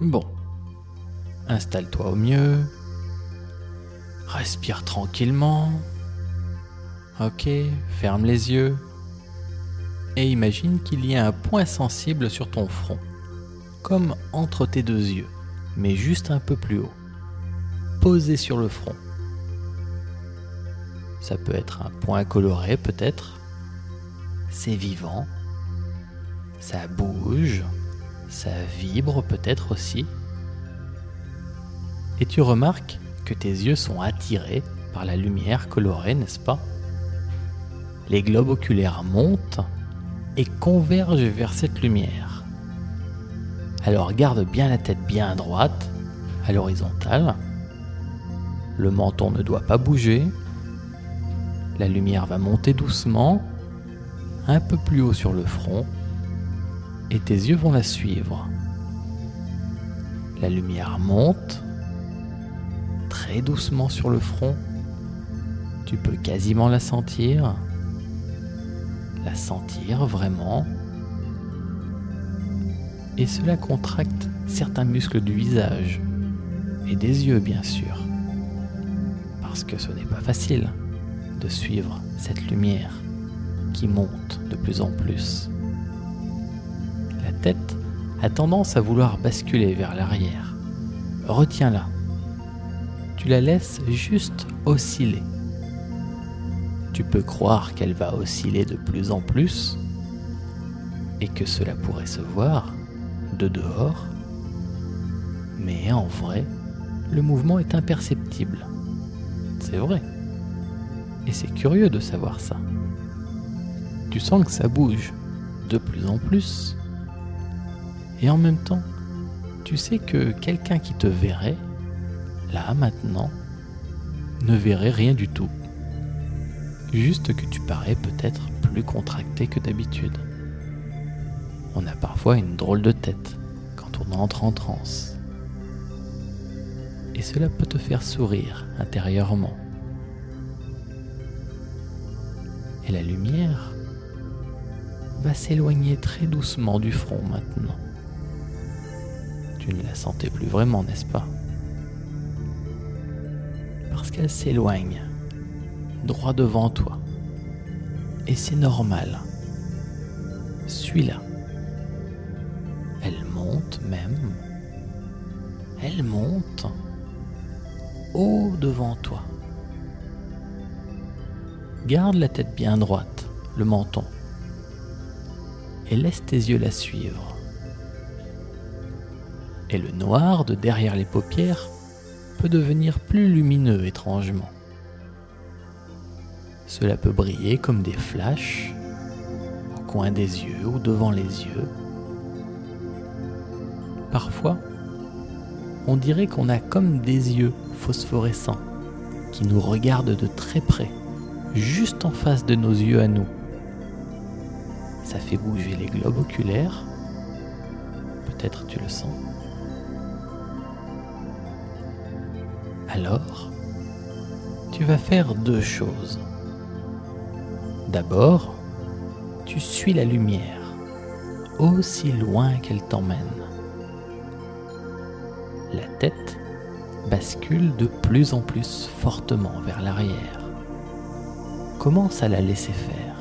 Bon. Installe-toi au mieux. Respire tranquillement. Ok, ferme les yeux. Et imagine qu'il y a un point sensible sur ton front, comme entre tes deux yeux, mais juste un peu plus haut, posé sur le front. Ça peut être un point coloré peut-être. C'est vivant. Ça bouge. Ça vibre peut-être aussi. Et tu remarques que tes yeux sont attirés par la lumière colorée, n'est-ce pas? Les globes oculaires montent et convergent vers cette lumière. Alors garde bien la tête bien droite, à l'horizontale. Le menton ne doit pas bouger. La lumière va monter doucement, un peu plus haut sur le front, et tes yeux vont la suivre. La lumière monte très doucement sur le front. Tu peux quasiment la sentir. La sentir vraiment. Et cela contracte certains muscles du visage et des yeux bien sûr. Parce que ce n'est pas facile de suivre cette lumière qui monte de plus en plus. A tendance à vouloir basculer vers l'arrière. Retiens-la. Tu la laisses juste osciller. Tu peux croire qu'elle va osciller de plus en plus et que cela pourrait se voir de dehors, mais en vrai, le mouvement est imperceptible. C'est vrai. Et c'est curieux de savoir ça. Tu sens que ça bouge de plus en plus. Et en même temps, tu sais que quelqu'un qui te verrait, là maintenant, ne verrait rien du tout. Juste que tu parais peut-être plus contracté que d'habitude. On a parfois une drôle de tête quand on entre en transe. Et cela peut te faire sourire intérieurement. et la lumière va s'éloigner très doucement du front maintenant. Tu ne la sentais plus vraiment, n'est-ce pas? Parce qu'elle s'éloigne droit devant toi. Et c'est normal. Suis-la. Elle monte même. Elle monte haut devant toi. Garde la tête bien droite, le menton, et laisse tes yeux la suivre. Et le noir de derrière les paupières peut devenir plus lumineux étrangement. Cela peut briller comme des flashs au coin des yeux ou devant les yeux. Parfois, on dirait qu'on a comme des yeux phosphorescents qui nous regardent de très près juste en face de nos yeux à nous. Ça fait bouger les globes oculaires. Peut-être tu le sens. Alors, tu vas faire deux choses. D'abord, tu suis la lumière, aussi loin qu'elle t'emmène. La tête bascule de plus en plus fortement vers l'arrière commence à la laisser faire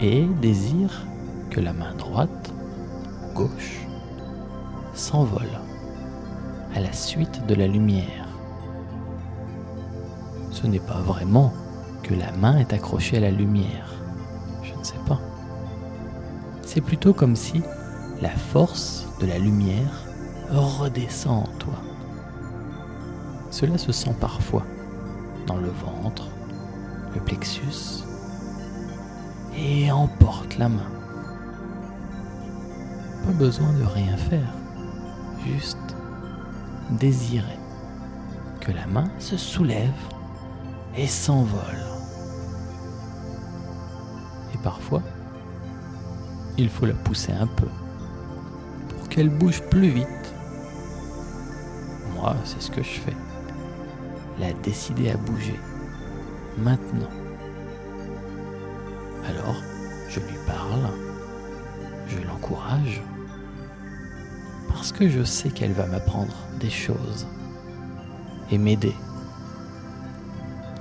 et désire que la main droite gauche s'envole la suite de la lumière. Ce n'est pas vraiment que la main est accrochée à la lumière, je ne sais pas. C'est plutôt comme si la force de la lumière redescend en toi. Cela se sent parfois dans le ventre, le plexus et emporte la main. Pas besoin de rien faire, juste désirer que la main se soulève et s'envole. Et parfois, il faut la pousser un peu pour qu'elle bouge plus vite. Moi, c'est ce que je fais. La décider à bouger maintenant. Alors, je lui parle, je l'encourage, parce que je sais qu'elle va m'apprendre des choses et m'aider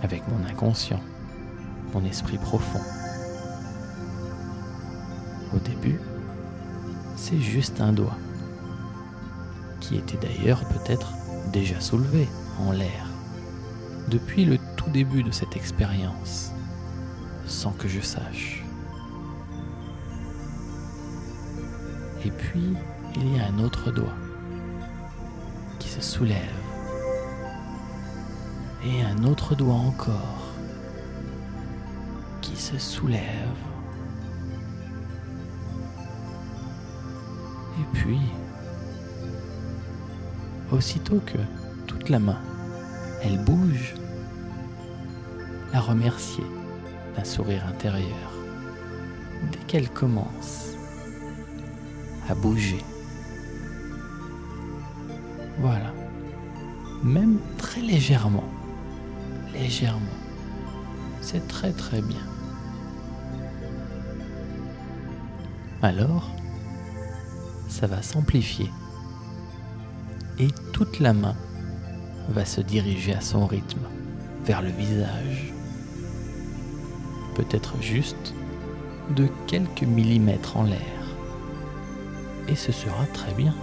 avec mon inconscient, mon esprit profond. Au début, c'est juste un doigt, qui était d'ailleurs peut-être déjà soulevé en l'air depuis le tout début de cette expérience, sans que je sache. Et puis, il y a un autre doigt qui se soulève. Et un autre doigt encore qui se soulève. Et puis, aussitôt que toute la main, elle bouge, la remercier d'un sourire intérieur dès qu'elle commence à bouger. Voilà. Même très légèrement. Légèrement. C'est très très bien. Alors, ça va s'amplifier. Et toute la main va se diriger à son rythme vers le visage. Peut-être juste de quelques millimètres en l'air. Et ce sera très bien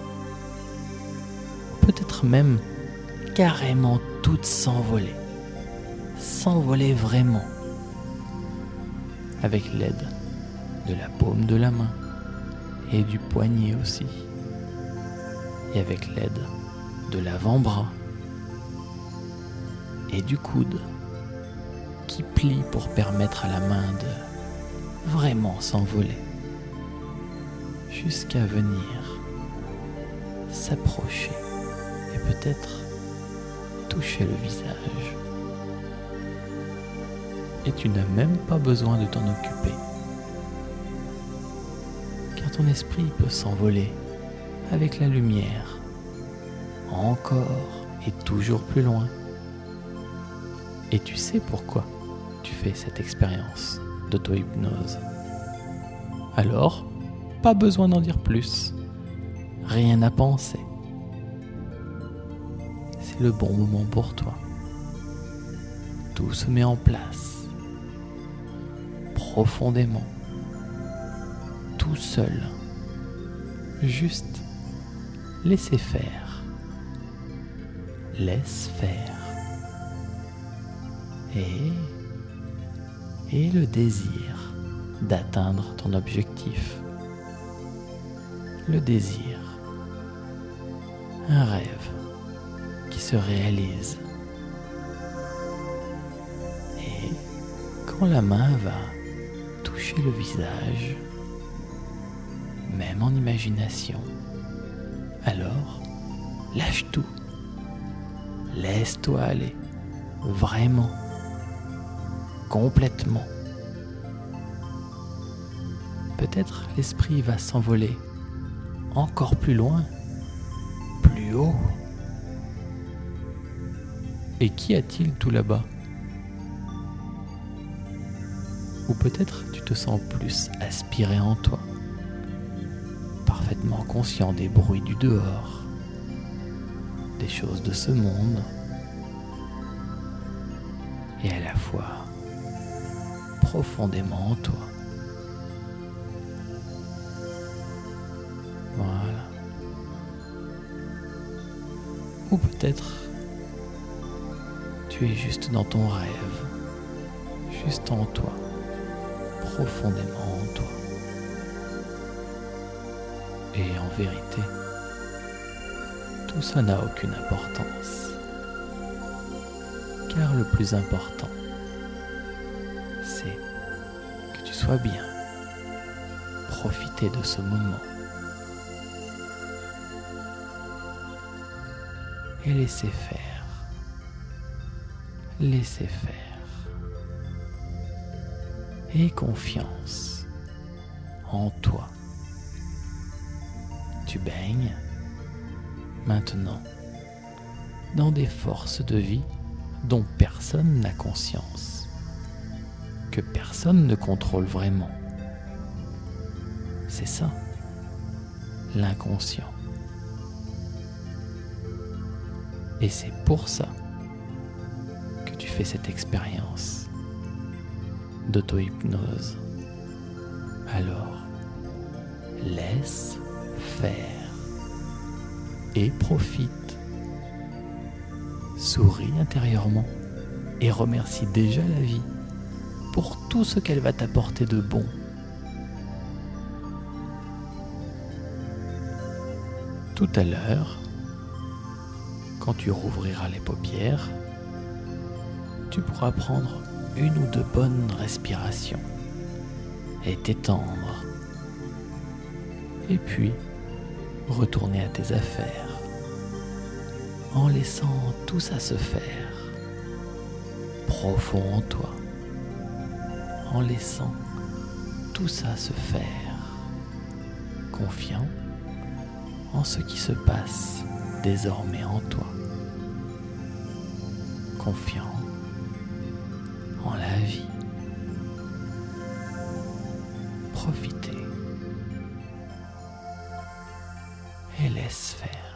peut-être même carrément toutes s'envoler. S'envoler vraiment. Avec l'aide de la paume de la main et du poignet aussi. Et avec l'aide de l'avant-bras et du coude qui plie pour permettre à la main de vraiment s'envoler jusqu'à venir s'approcher peut-être toucher le visage. Et tu n'as même pas besoin de t'en occuper. Car ton esprit peut s'envoler avec la lumière, encore et toujours plus loin. Et tu sais pourquoi tu fais cette expérience d'auto-hypnose. Alors, pas besoin d'en dire plus. Rien à penser le bon moment pour toi. Tout se met en place profondément, tout seul. Juste laisser faire. Laisse faire. Et, et le désir d'atteindre ton objectif. Le désir. Un rêve se réalise. Et quand la main va toucher le visage, même en imagination, alors lâche tout. Laisse-toi aller. Vraiment. Complètement. Peut-être l'esprit va s'envoler encore plus loin, plus haut. Et qu'y a-t-il tout là-bas? Ou peut-être tu te sens plus aspiré en toi, parfaitement conscient des bruits du dehors, des choses de ce monde, et à la fois profondément en toi. Voilà. Ou peut-être tu es juste dans ton rêve, juste en toi, profondément en toi. Et en vérité, tout ça n'a aucune importance. Car le plus important, c'est que tu sois bien, profiter de ce moment. Et laisser faire laisser faire. Et confiance en toi. Tu baignes maintenant dans des forces de vie dont personne n'a conscience, que personne ne contrôle vraiment. C'est ça, l'inconscient. Et c'est pour ça fais cette expérience d'auto-hypnose. Alors, laisse faire et profite. Souris intérieurement et remercie déjà la vie pour tout ce qu'elle va t'apporter de bon. Tout à l'heure, quand tu rouvriras les paupières, tu pourras prendre une ou deux bonnes respirations et t'étendre. Et puis, retourner à tes affaires en laissant tout ça se faire profond en toi, en laissant tout ça se faire, confiant en ce qui se passe désormais en toi, confiant en la vie. Profitez et laisse faire.